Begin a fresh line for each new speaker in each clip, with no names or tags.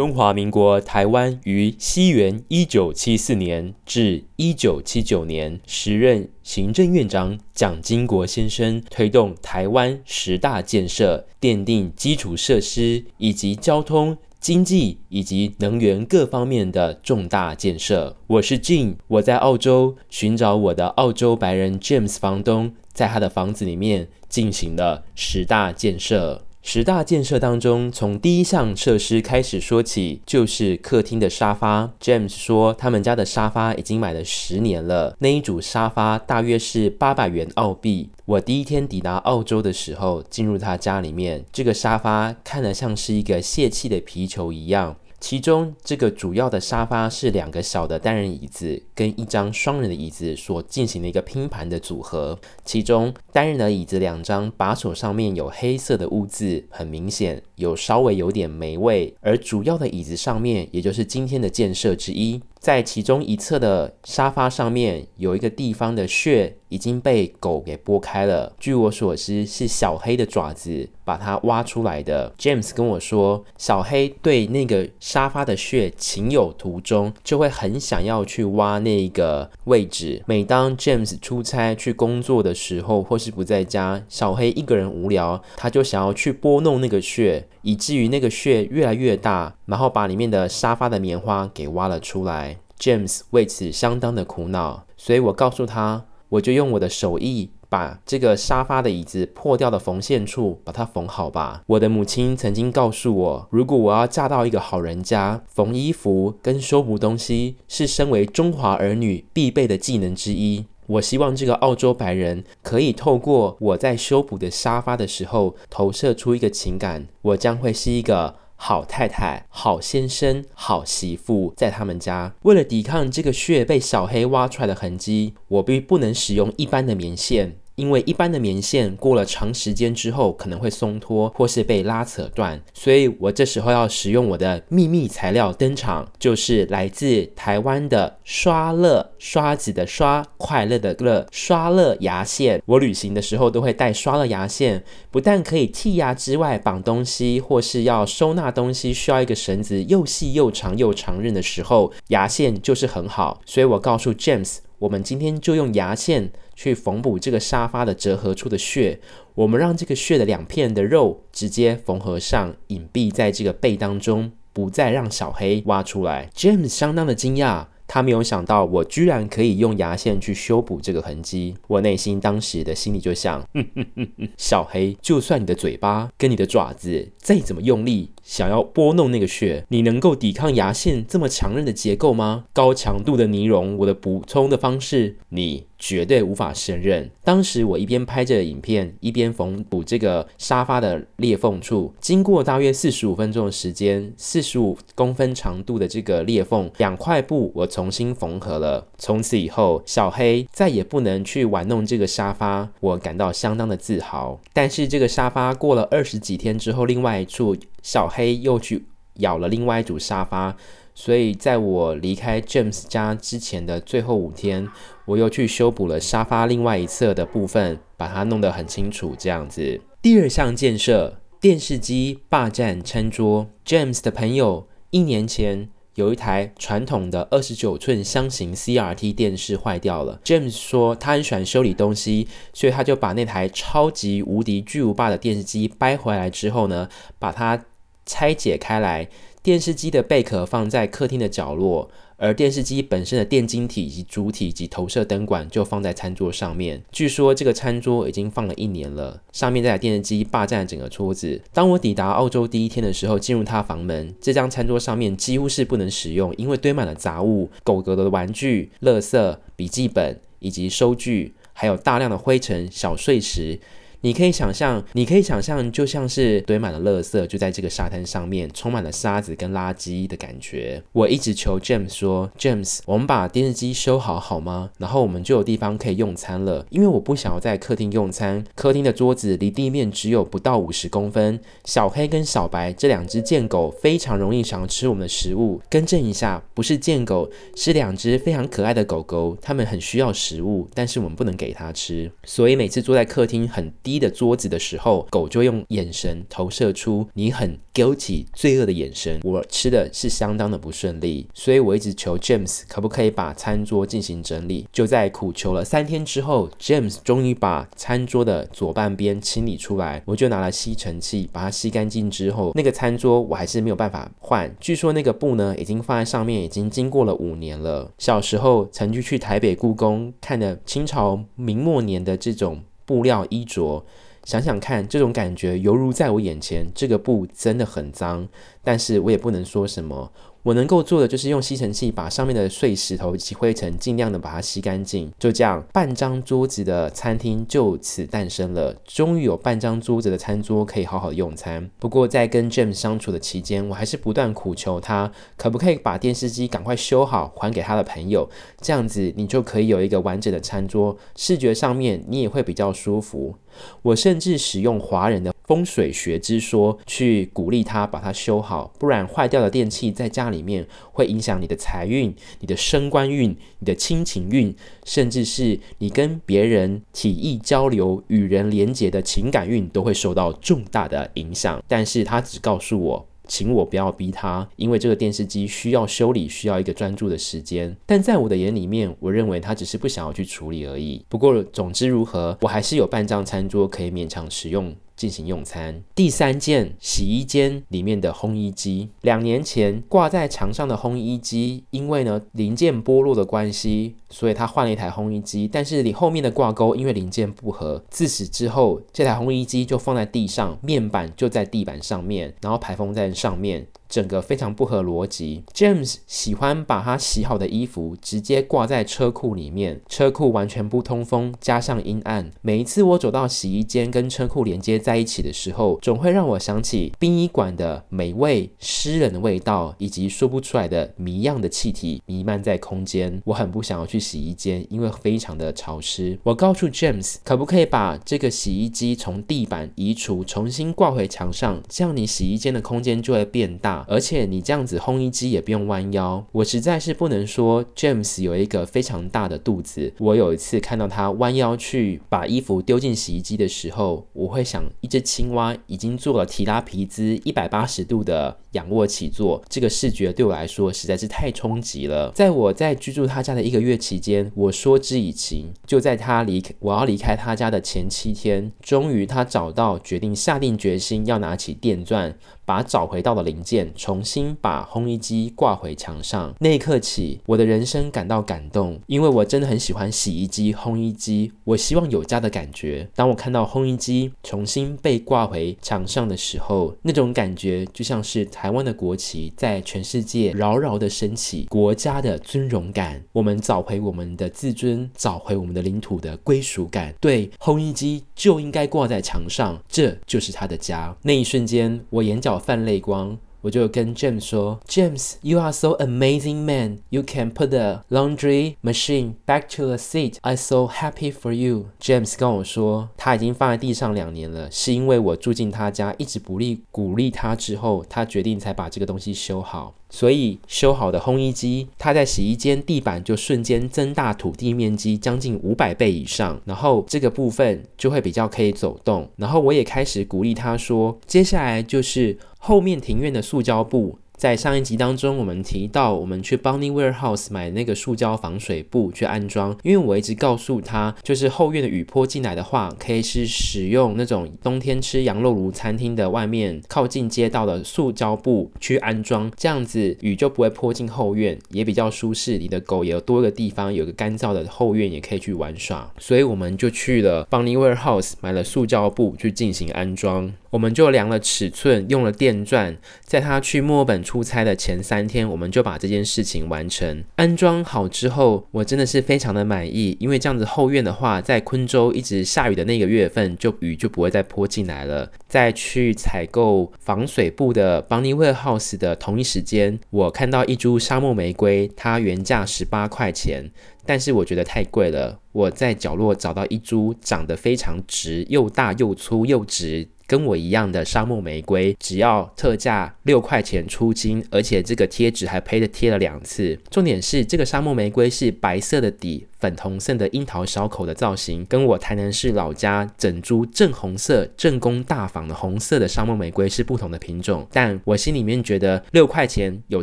中华民国台湾于西元一九七四年至一九七九年，时任行政院长蒋经国先生推动台湾十大建设，奠定基础设施以及交通、经济以及能源各方面的重大建设。我是 Jean，我在澳洲寻找我的澳洲白人 James 房东，在他的房子里面进行了十大建设。十大建设当中，从第一项设施开始说起，就是客厅的沙发。James 说，他们家的沙发已经买了十年了，那一组沙发大约是八百元澳币。我第一天抵达澳洲的时候，进入他家里面，这个沙发看得像是一个泄气的皮球一样。其中，这个主要的沙发是两个小的单人椅子跟一张双人的椅子所进行的一个拼盘的组合。其中，单人的椅子两张把手上面有黑色的污渍，很明显有稍微有点霉味。而主要的椅子上面，也就是今天的建设之一。在其中一侧的沙发上面有一个地方的穴已经被狗给剥开了，据我所知是小黑的爪子把它挖出来的。James 跟我说，小黑对那个沙发的穴情有独钟，就会很想要去挖那个位置。每当 James 出差去工作的时候，或是不在家，小黑一个人无聊，他就想要去拨弄那个穴，以至于那个穴越来越大，然后把里面的沙发的棉花给挖了出来。James 为此相当的苦恼，所以我告诉他，我就用我的手艺把这个沙发的椅子破掉的缝线处把它缝好吧。我的母亲曾经告诉我，如果我要嫁到一个好人家，缝衣服跟修补东西是身为中华儿女必备的技能之一。我希望这个澳洲白人可以透过我在修补的沙发的时候，投射出一个情感，我将会是一个。好太太、好先生、好媳妇，在他们家，为了抵抗这个血被小黑挖出来的痕迹，我必不能使用一般的棉线。因为一般的棉线过了长时间之后可能会松脱或是被拉扯断，所以我这时候要使用我的秘密材料登场，就是来自台湾的刷乐刷子的刷，快乐的乐刷乐牙线。我旅行的时候都会带刷乐牙线，不但可以剔牙之外，绑东西或是要收纳东西需要一个绳子又细又长又长刃的时候，牙线就是很好。所以我告诉 James，我们今天就用牙线。去缝补这个沙发的折合处的屑，我们让这个屑的两片的肉直接缝合上，隐蔽在这个背当中，不再让小黑挖出来。James 相当的惊讶，他没有想到我居然可以用牙线去修补这个痕迹。我内心当时的心里就想，哼哼哼哼，小黑，就算你的嘴巴跟你的爪子再怎么用力，想要拨弄那个穴，你能够抵抗牙线这么强韧的结构吗？高强度的尼龙，我的补充的方式，你。绝对无法胜任。当时我一边拍着影片，一边缝补这个沙发的裂缝处。经过大约四十五分钟的时间，四十五公分长度的这个裂缝，两块布我重新缝合了。从此以后，小黑再也不能去玩弄这个沙发，我感到相当的自豪。但是这个沙发过了二十几天之后，另外一处小黑又去咬了另外一组沙发。所以，在我离开 James 家之前的最后五天，我又去修补了沙发另外一侧的部分，把它弄得很清楚。这样子，第二项建设，电视机霸占餐桌。James 的朋友一年前有一台传统的二十九寸箱型 CRT 电视坏掉了。James 说他很喜欢修理东西，所以他就把那台超级无敌巨无霸的电视机掰回来之后呢，把它拆解开来。电视机的贝壳放在客厅的角落，而电视机本身的电晶体以及主体及投射灯管就放在餐桌上面。据说这个餐桌已经放了一年了，上面这台电视机霸占整个桌子。当我抵达澳洲第一天的时候，进入他房门，这张餐桌上面几乎是不能使用，因为堆满了杂物、狗狗的玩具、垃圾、笔记本以及收据，还有大量的灰尘、小碎石。你可以想象，你可以想象，就像是堆满了垃圾，就在这个沙滩上面，充满了沙子跟垃圾的感觉。我一直求 James 说：“James，我们把电视机修好好吗？然后我们就有地方可以用餐了。因为我不想要在客厅用餐，客厅的桌子离地面只有不到五十公分。小黑跟小白这两只贱狗非常容易想要吃我们的食物。更正一下，不是贱狗，是两只非常可爱的狗狗，它们很需要食物，但是我们不能给它吃。所以每次坐在客厅很低一的桌子的时候，狗就用眼神投射出你很 guilty 罪恶的眼神。我吃的是相当的不顺利，所以我一直求 James 可不可以把餐桌进行整理。就在苦求了三天之后，James 终于把餐桌的左半边清理出来。我就拿了吸尘器把它吸干净之后，那个餐桌我还是没有办法换。据说那个布呢，已经放在上面，已经经过了五年了。小时候曾经去台北故宫看的清朝明末年的这种布料衣着。想想看，这种感觉犹如在我眼前。这个布真的很脏，但是我也不能说什么。我能够做的就是用吸尘器把上面的碎石头以及灰尘尽量的把它吸干净。就这样，半张桌子的餐厅就此诞生了。终于有半张桌子的餐桌可以好好用餐。不过在跟 James 相处的期间，我还是不断苦求他，可不可以把电视机赶快修好，还给他的朋友。这样子你就可以有一个完整的餐桌，视觉上面你也会比较舒服。我甚至使用华人的风水学之说去鼓励他把它修好，不然坏掉的电器在家里面会影响你的财运、你的升官运、你的亲情运，甚至是你跟别人体意交流、与人连结的情感运都会受到重大的影响。但是他只告诉我，请我不要逼他，因为这个电视机需要修理，需要一个专注的时间。但在我的眼里面，我认为他只是不想要去处理而已。不过，总之如何，我还是有半张餐桌可以勉强使用。进行用餐。第三件，洗衣间里面的烘衣机，两年前挂在墙上的烘衣机，因为呢零件剥落的关系，所以他换了一台烘衣机。但是你后面的挂钩因为零件不合，自此之后，这台烘衣机就放在地上，面板就在地板上面，然后排风在上面。整个非常不合逻辑。James 喜欢把他洗好的衣服直接挂在车库里面，车库完全不通风，加上阴暗。每一次我走到洗衣间跟车库连接在一起的时候，总会让我想起殡仪馆的美味、湿冷的味道，以及说不出来的谜样的气体弥漫在空间。我很不想要去洗衣间，因为非常的潮湿。我告诉 James，可不可以把这个洗衣机从地板移除，重新挂回墙上，这样你洗衣间的空间就会变大。而且你这样子烘衣机也不用弯腰，我实在是不能说 James 有一个非常大的肚子。我有一次看到他弯腰去把衣服丢进洗衣机的时候，我会想，一只青蛙已经做了提拉皮兹一百八十度的仰卧起坐，这个视觉对我来说实在是太冲击了。在我在居住他家的一个月期间，我说之以情，就在他离我要离开他家的前七天，终于他找到，决定下定决心要拿起电钻。把找回到的零件重新把烘衣机挂回墙上，那一刻起，我的人生感到感动，因为我真的很喜欢洗衣机、烘衣机，我希望有家的感觉。当我看到烘衣机重新被挂回墙上的时候，那种感觉就像是台湾的国旗在全世界牢牢的升起，国家的尊荣感。我们找回我们的自尊，找回我们的领土的归属感。对，烘衣机就应该挂在墙上，这就是他的家。那一瞬间，我眼角。泛泪光，我就跟 James 说：“James，you are so amazing man. You can put the laundry machine back to the seat. I so happy for you.” James 跟我说，他已经放在地上两年了，是因为我住进他家，一直鼓励鼓励他之后，他决定才把这个东西修好。所以修好的烘衣机，它在洗衣间地板就瞬间增大土地面积将近五百倍以上，然后这个部分就会比较可以走动。然后我也开始鼓励他说，接下来就是后面庭院的塑胶布。在上一集当中，我们提到我们去 Bonnie Warehouse 买那个塑胶防水布去安装，因为我一直告诉他，就是后院的雨泼进来的话，可以是使用那种冬天吃羊肉炉餐厅的外面靠近街道的塑胶布去安装，这样子雨就不会泼进后院，也比较舒适。你的狗也有多个地方，有个干燥的后院也可以去玩耍。所以我们就去了 Bonnie Warehouse 买了塑胶布去进行安装。我们就量了尺寸，用了电钻，在他去墨尔本出差的前三天，我们就把这件事情完成。安装好之后，我真的是非常的满意，因为这样子后院的话，在昆州一直下雨的那个月份，就雨就不会再泼进来了。再去采购防水布的 Bunny Warehouse 的同一时间，我看到一株沙漠玫瑰，它原价十八块钱。但是我觉得太贵了，我在角落找到一株长得非常直，又大又粗又直。跟我一样的沙漠玫瑰，只要特价六块钱出金，而且这个贴纸还配着贴了两次。重点是这个沙漠玫瑰是白色的底，粉红色的樱桃小口的造型，跟我台南市老家整株正红色正宫大房的红色的沙漠玫瑰是不同的品种。但我心里面觉得六块钱有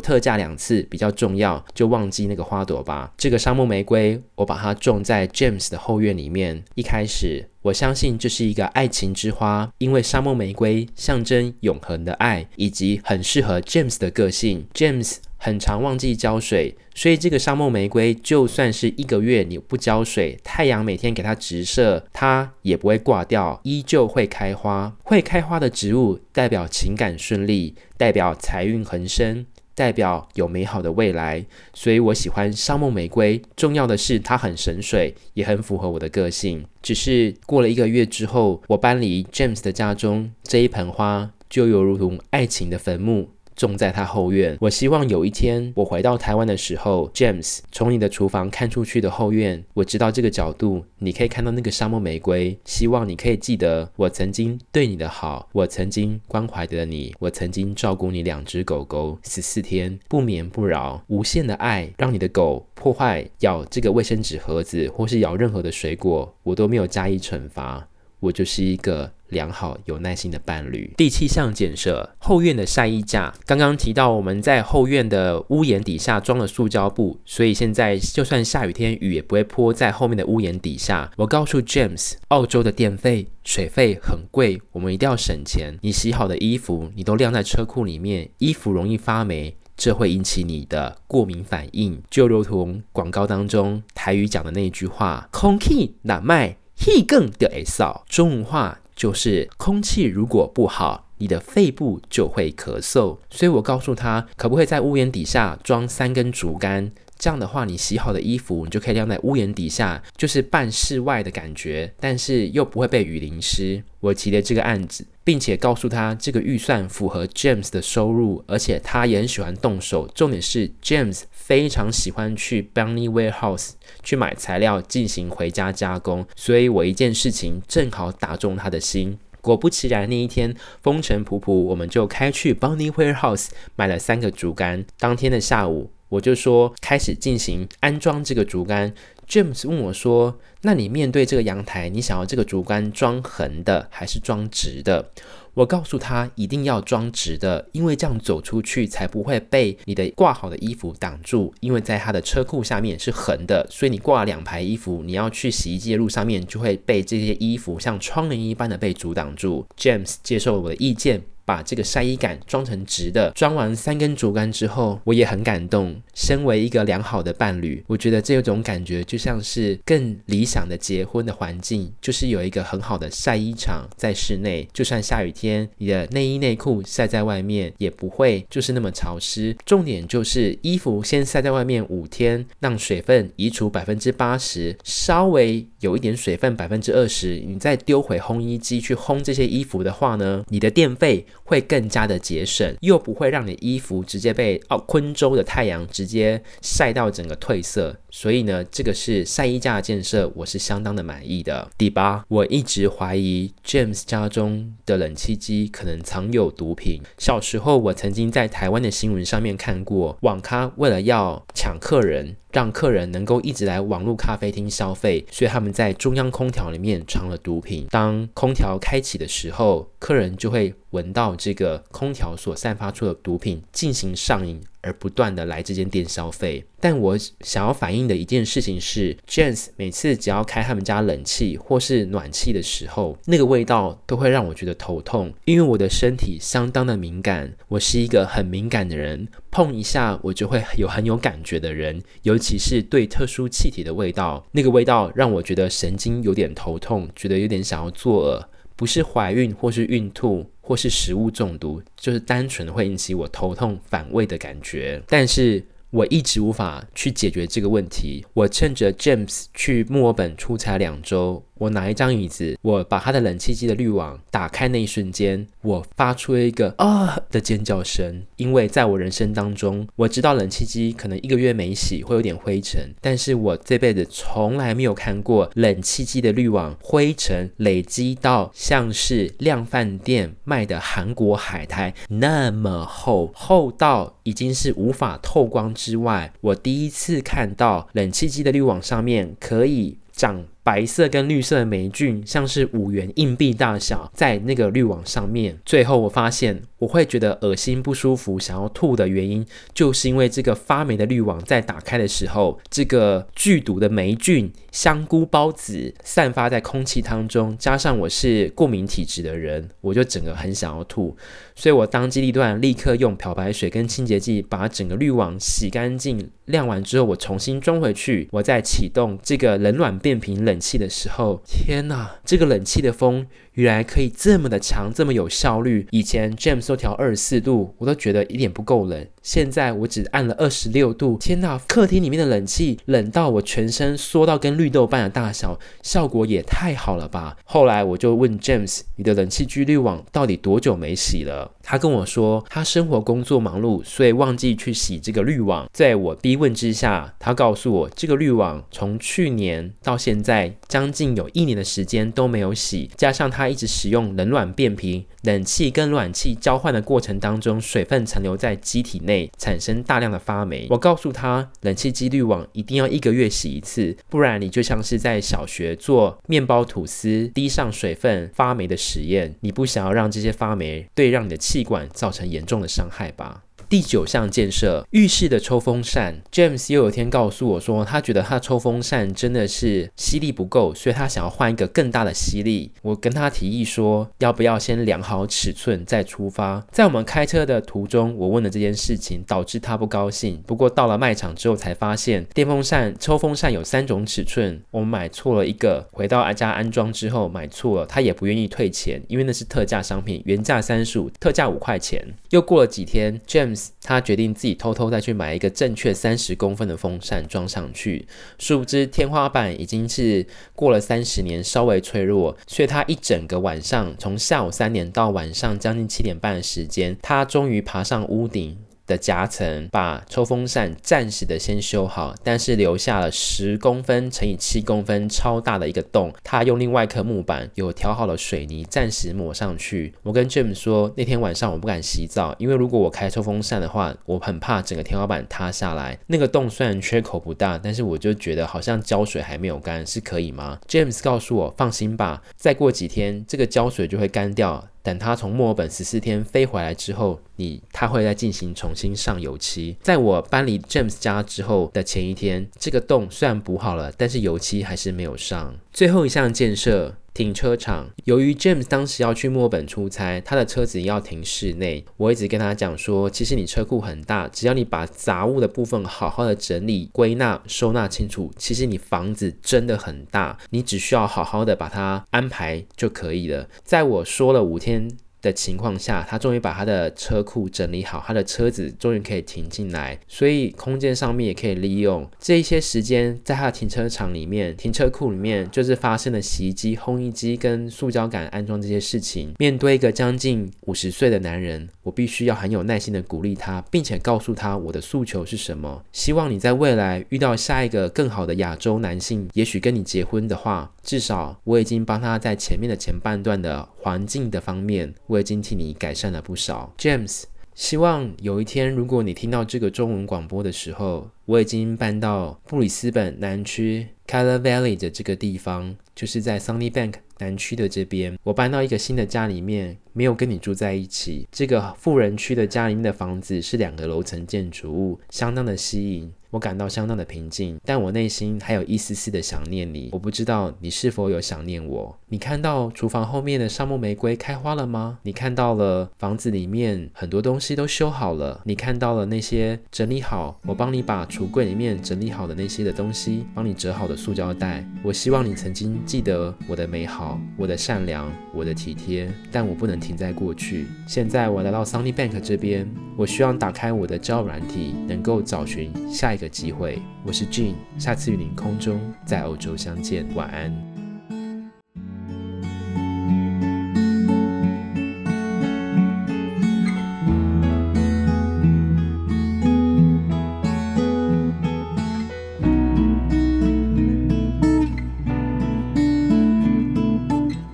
特价两次比较重要，就忘记那个花朵吧。这个沙漠玫瑰，我把它种在 James 的后院里面。一开始。我相信这是一个爱情之花，因为沙漠玫瑰象征永恒的爱，以及很适合 James 的个性。James 很常忘记浇水，所以这个沙漠玫瑰就算是一个月你不浇水，太阳每天给它直射，它也不会挂掉，依旧会开花。会开花的植物代表情感顺利，代表财运横生。代表有美好的未来，所以我喜欢沙漠玫瑰。重要的是它很省水，也很符合我的个性。只是过了一个月之后，我搬离 James 的家中，这一盆花就犹如同爱情的坟墓。种在他后院。我希望有一天我回到台湾的时候，James 从你的厨房看出去的后院，我知道这个角度，你可以看到那个沙漠玫瑰。希望你可以记得我曾经对你的好，我曾经关怀着你，我曾经照顾你两只狗狗十四天不眠不扰，无限的爱，让你的狗破坏咬这个卫生纸盒子或是咬任何的水果，我都没有加以惩罚。我就是一个良好有耐心的伴侣。第七项建设后院的晒衣架。刚刚提到我们在后院的屋檐底下装了塑胶布，所以现在就算下雨天雨也不会泼在后面的屋檐底下。我告诉 James，澳洲的电费、水费很贵，我们一定要省钱。你洗好的衣服你都晾在车库里面，衣服容易发霉，这会引起你的过敏反应，就如同广告当中台语讲的那句话：空气难卖。气更的 S 扫，中文话就是空气如果不好，你的肺部就会咳嗽。所以我告诉他，可不可以在屋檐底下装三根竹竿？这样的话，你洗好的衣服，你就可以晾在屋檐底下，就是半室外的感觉，但是又不会被雨淋湿。我提了这个案子，并且告诉他这个预算符合 James 的收入，而且他也很喜欢动手。重点是 James 非常喜欢去 Bunny Warehouse 去买材料进行回家加工，所以我一件事情正好打中他的心。果不其然，那一天风尘仆仆，我们就开去 Bunny Warehouse 买了三个竹竿。当天的下午。我就说开始进行安装这个竹竿。James 问我说：“那你面对这个阳台，你想要这个竹竿装横的还是装直的？”我告诉他一定要装直的，因为这样走出去才不会被你的挂好的衣服挡住。因为在他的车库下面是横的，所以你挂了两排衣服，你要去洗衣机的路上面就会被这些衣服像窗帘一般的被阻挡住。James 接受了我的意见。把这个晒衣杆装成直的，装完三根竹竿之后，我也很感动。身为一个良好的伴侣，我觉得这种感觉就像是更理想的结婚的环境，就是有一个很好的晒衣场在室内，就算下雨天，你的内衣内裤晒在外面也不会就是那么潮湿。重点就是衣服先晒在外面五天，让水分移除百分之八十，稍微有一点水分百分之二十，你再丢回烘衣机去烘这些衣服的话呢，你的电费。会更加的节省，又不会让你衣服直接被哦昆州的太阳直接晒到整个褪色，所以呢，这个是晒衣架的建设，我是相当的满意的。第八，我一直怀疑 James 家中的冷气机可能藏有毒品。小时候，我曾经在台湾的新闻上面看过，网咖为了要抢客人。让客人能够一直来网络咖啡厅消费，所以他们在中央空调里面藏了毒品。当空调开启的时候，客人就会闻到这个空调所散发出的毒品，进行上瘾。而不断的来这间店消费，但我想要反映的一件事情是，Jans 每次只要开他们家冷气或是暖气的时候，那个味道都会让我觉得头痛，因为我的身体相当的敏感，我是一个很敏感的人，碰一下我就会有很有感觉的人，尤其是对特殊气体的味道，那个味道让我觉得神经有点头痛，觉得有点想要作呕，不是怀孕或是孕吐。或是食物中毒，就是单纯会引起我头痛反胃的感觉。但是我一直无法去解决这个问题。我趁着 James 去墨尔本出差两周。我拿一张椅子，我把它的冷气机的滤网打开那一瞬间，我发出了一个啊的尖叫声。因为在我人生当中，我知道冷气机可能一个月没洗会有点灰尘，但是我这辈子从来没有看过冷气机的滤网灰尘累积到像是量贩店卖的韩国海苔那么厚，厚到已经是无法透光之外，我第一次看到冷气机的滤网上面可以长。白色跟绿色的霉菌，像是五元硬币大小，在那个滤网上面。最后我发现，我会觉得恶心不舒服，想要吐的原因，就是因为这个发霉的滤网在打开的时候，这个剧毒的霉菌、香菇孢子散发在空气当中，加上我是过敏体质的人，我就整个很想要吐，所以我当机立断，立刻用漂白水跟清洁剂把整个滤网洗干净，晾完之后，我重新装回去，我再启动这个冷暖变频冷气的时候，天哪！这个冷气的风原来可以这么的强，这么有效率。以前 James 都调二十四度，我都觉得一点不够冷。现在我只按了二十六度，天哪！客厅里面的冷气冷到我全身缩到跟绿豆般的大小，效果也太好了吧！后来我就问 James：“ 你的冷气机滤网到底多久没洗了？”他跟我说，他生活工作忙碌，所以忘记去洗这个滤网。在我逼问之下，他告诉我，这个滤网从去年到现在将近有一年的时间都没有洗，加上他一直使用冷暖变频，冷气跟暖气交换的过程当中，水分残留在机体内，产生大量的发霉。我告诉他，冷气机滤网一定要一个月洗一次，不然你就像是在小学做面包吐司滴上水分发霉的实验，你不想要让这些发霉对让你的气。气管造成严重的伤害吧。第九项建设，浴室的抽风扇。James 又有天告诉我说，他觉得他抽风扇真的是吸力不够，所以他想要换一个更大的吸力。我跟他提议说，要不要先量好尺寸再出发？在我们开车的途中，我问了这件事情，导致他不高兴。不过到了卖场之后才发现，电风扇抽风扇有三种尺寸，我们买错了一个。回到家安装之后买错了，他也不愿意退钱，因为那是特价商品，原价三十五，特价五块钱。又过了几天，James。他决定自己偷偷再去买一个正确三十公分的风扇装上去，殊不知天花板已经是过了三十年，稍微脆弱，所以他一整个晚上，从下午三点到晚上将近七点半的时间，他终于爬上屋顶。的夹层把抽风扇暂时的先修好，但是留下了十公分乘以七公分超大的一个洞。他用另外一颗木板有调好了水泥，暂时抹上去。我跟 James 说，那天晚上我不敢洗澡，因为如果我开抽风扇的话，我很怕整个天花板塌下来。那个洞虽然缺口不大，但是我就觉得好像胶水还没有干，是可以吗？James 告诉我，放心吧，再过几天这个胶水就会干掉。等他从墨尔本十四天飞回来之后，你他会再进行重新上油漆。在我搬离 James 家之后的前一天，这个洞虽然补好了，但是油漆还是没有上。最后一项建设。停车场，由于 James 当时要去墨本出差，他的车子要停室内。我一直跟他讲说，其实你车库很大，只要你把杂物的部分好好的整理、归纳、收纳清楚，其实你房子真的很大，你只需要好好的把它安排就可以了。在我说了五天。的情况下，他终于把他的车库整理好，他的车子终于可以停进来，所以空间上面也可以利用这一些时间，在他的停车场里面、停车库里面，就是发生了洗衣机、烘衣机跟塑胶杆安装这些事情。面对一个将近五十岁的男人，我必须要很有耐心的鼓励他，并且告诉他我的诉求是什么。希望你在未来遇到下一个更好的亚洲男性，也许跟你结婚的话，至少我已经帮他在前面的前半段的环境的方面。我已经替你改善了不少，James。希望有一天，如果你听到这个中文广播的时候，我已经搬到布里斯本南区 Calla Valley 的这个地方，就是在 Sunnybank 南区的这边。我搬到一个新的家里面，没有跟你住在一起。这个富人区的家里面的房子是两个楼层建筑物，相当的吸引，我感到相当的平静。但我内心还有一丝丝的想念你，我不知道你是否有想念我。你看到厨房后面的橡木玫瑰开花了吗？你看到了房子里面很多东西都修好了？你看到了那些整理好，我帮你把橱柜里面整理好的那些的东西，帮你折好的塑胶袋？我希望你曾经记得我的美好，我的善良，我的体贴，但我不能停在过去。现在我来到 Sunny Bank 这边，我希望打开我的交友软体，能够找寻下一一个机会。我是 Jean，下次与您空中在欧洲相见，晚安。